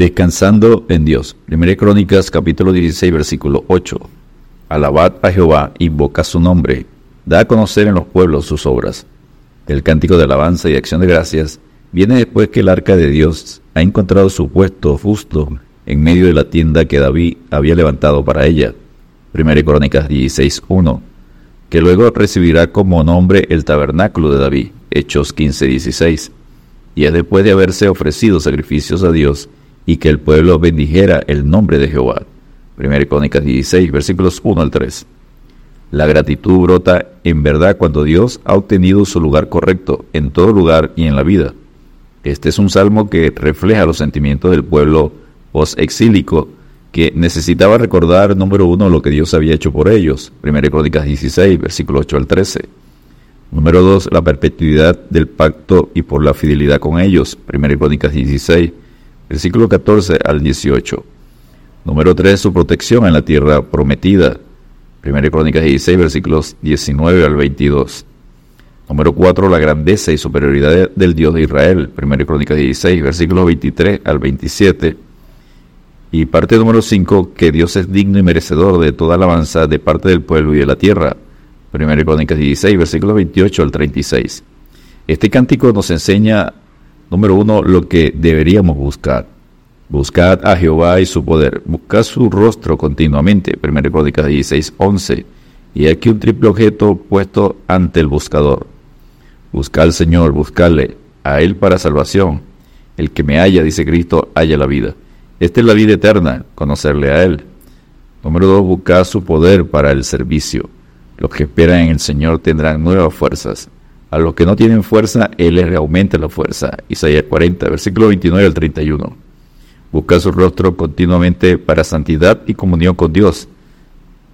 Descansando en Dios. Primera Crónicas capítulo 16 versículo 8. Alabad a Jehová, invoca su nombre, da a conocer en los pueblos sus obras. El cántico de alabanza y acción de gracias viene después que el arca de Dios ha encontrado su puesto justo en medio de la tienda que David había levantado para ella. Primera Crónicas 16.1, que luego recibirá como nombre el tabernáculo de David, Hechos 15.16, y es después de haberse ofrecido sacrificios a Dios y que el pueblo bendijera el nombre de Jehová. 1 Crónicas 16, versículos 1 al 3. La gratitud brota en verdad cuando Dios ha obtenido su lugar correcto en todo lugar y en la vida. Este es un salmo que refleja los sentimientos del pueblo post-exílico que necesitaba recordar, número uno, lo que Dios había hecho por ellos. 1 Crónicas 16, versículo 8 al 13. Número dos, la perpetuidad del pacto y por la fidelidad con ellos. 1 Crónicas 16, versículo 14 al 18. Número 3, su protección en la tierra prometida. 1 Crónicas 16, versículos 19 al 22. Número 4, la grandeza y superioridad del Dios de Israel. 1 Crónicas 16, versículos 23 al 27. Y parte número 5, que Dios es digno y merecedor de toda alabanza de parte del pueblo y de la tierra. 1 Crónicas 16, versículos 28 al 36. Este cántico nos enseña Número uno, lo que deberíamos buscar. Buscad a Jehová y su poder. Buscad su rostro continuamente. 1 Crónicas 16, 11. Y aquí un triple objeto puesto ante el buscador. Busca al Señor, buscadle a Él para salvación. El que me haya, dice Cristo, haya la vida. Esta es la vida eterna, conocerle a Él. Número dos, buscad su poder para el servicio. Los que esperan en el Señor tendrán nuevas fuerzas. A los que no tienen fuerza, Él les aumenta la fuerza. Isaías 40, versículo 29 al 31. Busca su rostro continuamente para santidad y comunión con Dios.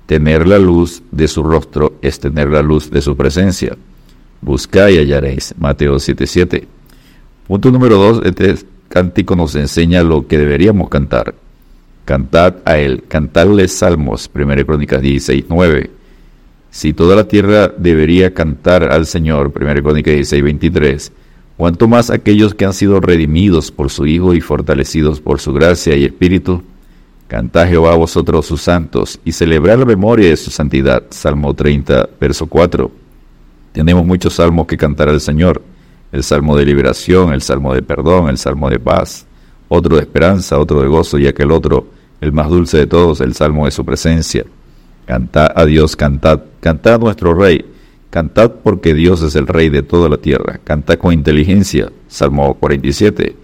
Tener la luz de su rostro es tener la luz de su presencia. Busca y hallaréis. Mateo 7:7. Punto número 2. Este cántico nos enseña lo que deberíamos cantar. Cantad a Él, cantarle salmos. 1 Crónicas 16:9. Si toda la tierra debería cantar al Señor, 1 Crónica 16, 23, cuanto más aquellos que han sido redimidos por su Hijo y fortalecidos por su gracia y espíritu, cantad Jehová a vosotros sus santos y celebrad la memoria de su santidad. Salmo 30, verso 4. Tenemos muchos salmos que cantar al Señor. El salmo de liberación, el salmo de perdón, el salmo de paz, otro de esperanza, otro de gozo y aquel otro, el más dulce de todos, el salmo de su presencia. Cantad a Dios, cantad, cantad a nuestro Rey, cantad porque Dios es el Rey de toda la tierra, cantad con inteligencia. Salmo 47,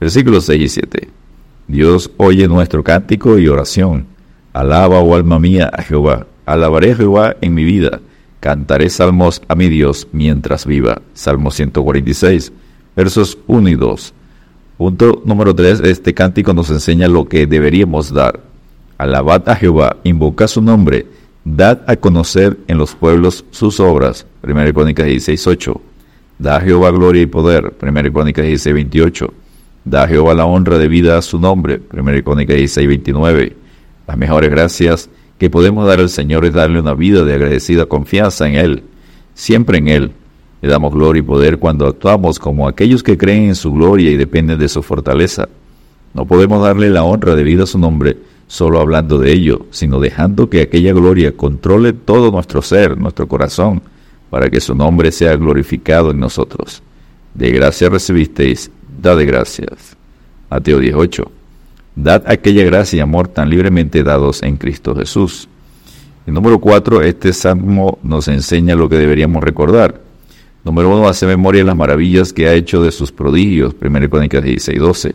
versículos 6 y 7. Dios oye nuestro cántico y oración. Alaba, oh alma mía, a Jehová. Alabaré a Jehová en mi vida. Cantaré salmos a mi Dios mientras viva. Salmo 146, versos 1 y 2. Punto número 3. Este cántico nos enseña lo que deberíamos dar alabad a Jehová, invocad su nombre, dad a conocer en los pueblos sus obras. 1 Crónicas 16, 8. Da a Jehová gloria y poder. 1 Crónicas 16, 28. Da a Jehová la honra de vida a su nombre. 1 Crónicas 16, 29. Las mejores gracias que podemos dar al Señor es darle una vida de agradecida confianza en Él, siempre en Él. Le damos gloria y poder cuando actuamos como aquellos que creen en su gloria y dependen de su fortaleza. No podemos darle la honra de vida a su nombre solo hablando de ello, sino dejando que aquella gloria controle todo nuestro ser, nuestro corazón, para que su nombre sea glorificado en nosotros. De gracia recibisteis, dad de gracias. Mateo 18. Dad aquella gracia y amor tan libremente dados en Cristo Jesús. El número 4, este salmo nos enseña lo que deberíamos recordar. Número 1, hace memoria de las maravillas que ha hecho de sus prodigios, 1 Crónicas 16, 12.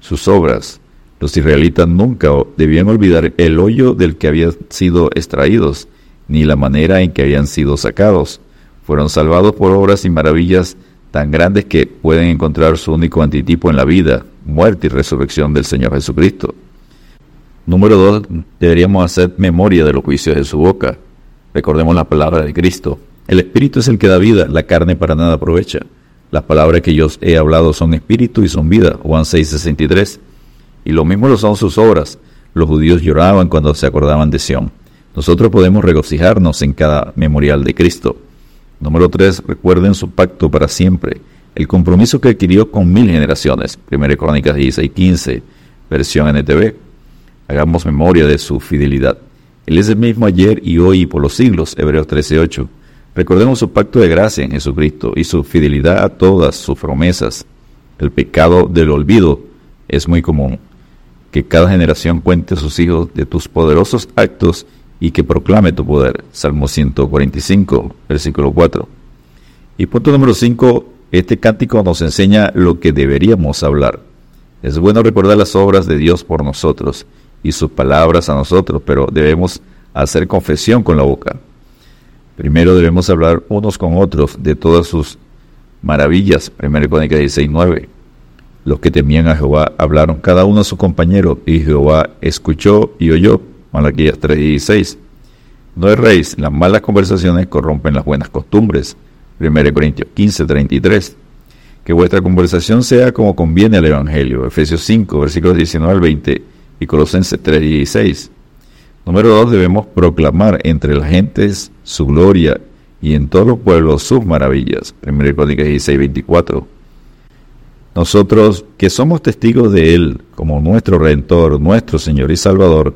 Sus obras, los israelitas nunca debían olvidar el hoyo del que habían sido extraídos, ni la manera en que habían sido sacados. Fueron salvados por obras y maravillas tan grandes que pueden encontrar su único antitipo en la vida, muerte y resurrección del Señor Jesucristo. Número dos, deberíamos hacer memoria de los juicios de su boca. Recordemos la palabra de Cristo. El Espíritu es el que da vida, la carne para nada aprovecha. Las palabras que yo he hablado son espíritu y son vida. Juan 6:63 y lo mismo lo son sus obras. Los judíos lloraban cuando se acordaban de Sión. Nosotros podemos regocijarnos en cada memorial de Cristo. Número 3. Recuerden su pacto para siempre. El compromiso que adquirió con mil generaciones. 1 Crónicas 16, 15. versión NTV. Hagamos memoria de su fidelidad. Él es el mismo ayer y hoy y por los siglos, Hebreos 13:8. Recordemos su pacto de gracia en Jesucristo y su fidelidad a todas sus promesas. El pecado del olvido es muy común. Que cada generación cuente a sus hijos de tus poderosos actos y que proclame tu poder. Salmo 145, versículo 4. Y punto número 5, este cántico nos enseña lo que deberíamos hablar. Es bueno recordar las obras de Dios por nosotros y sus palabras a nosotros, pero debemos hacer confesión con la boca. Primero debemos hablar unos con otros de todas sus maravillas. 1 Crónica 16, 9. Los que temían a Jehová hablaron cada uno a su compañero, y Jehová escuchó y oyó. Malaquías 3:16. No erréis, las malas conversaciones corrompen las buenas costumbres. 1 Corintios 15:33. Que vuestra conversación sea como conviene al Evangelio. Efesios 5, versículos 19 al 20 y Colosenses 3:16. Número 2. Debemos proclamar entre las gentes su gloria y en todos los pueblos sus maravillas. 1 Crónicas 16, 24. Nosotros, que somos testigos de Él como nuestro Redentor, nuestro Señor y Salvador,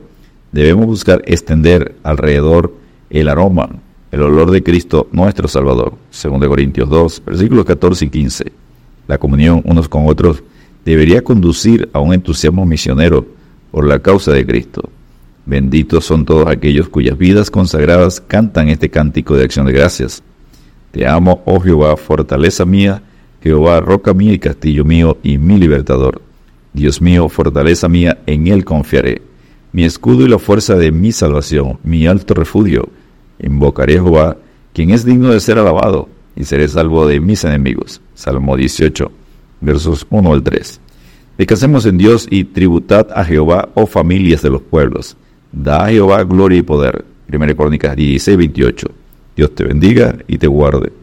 debemos buscar extender alrededor el aroma, el olor de Cristo, nuestro Salvador. 2 Corintios 2, versículos 14 y 15. La comunión unos con otros debería conducir a un entusiasmo misionero por la causa de Cristo. Benditos son todos aquellos cuyas vidas consagradas cantan este cántico de acción de gracias. Te amo, oh Jehová, fortaleza mía, Jehová, roca mía y castillo mío y mi libertador. Dios mío, fortaleza mía, en él confiaré. Mi escudo y la fuerza de mi salvación, mi alto refugio. Invocaré a Jehová, quien es digno de ser alabado, y seré salvo de mis enemigos. Salmo 18, versos 1 al 3. Descansemos en Dios y tributad a Jehová, oh familias de los pueblos. Da a Jehová gloria y poder. Primera Crónicas 16, 28. Dios te bendiga y te guarde.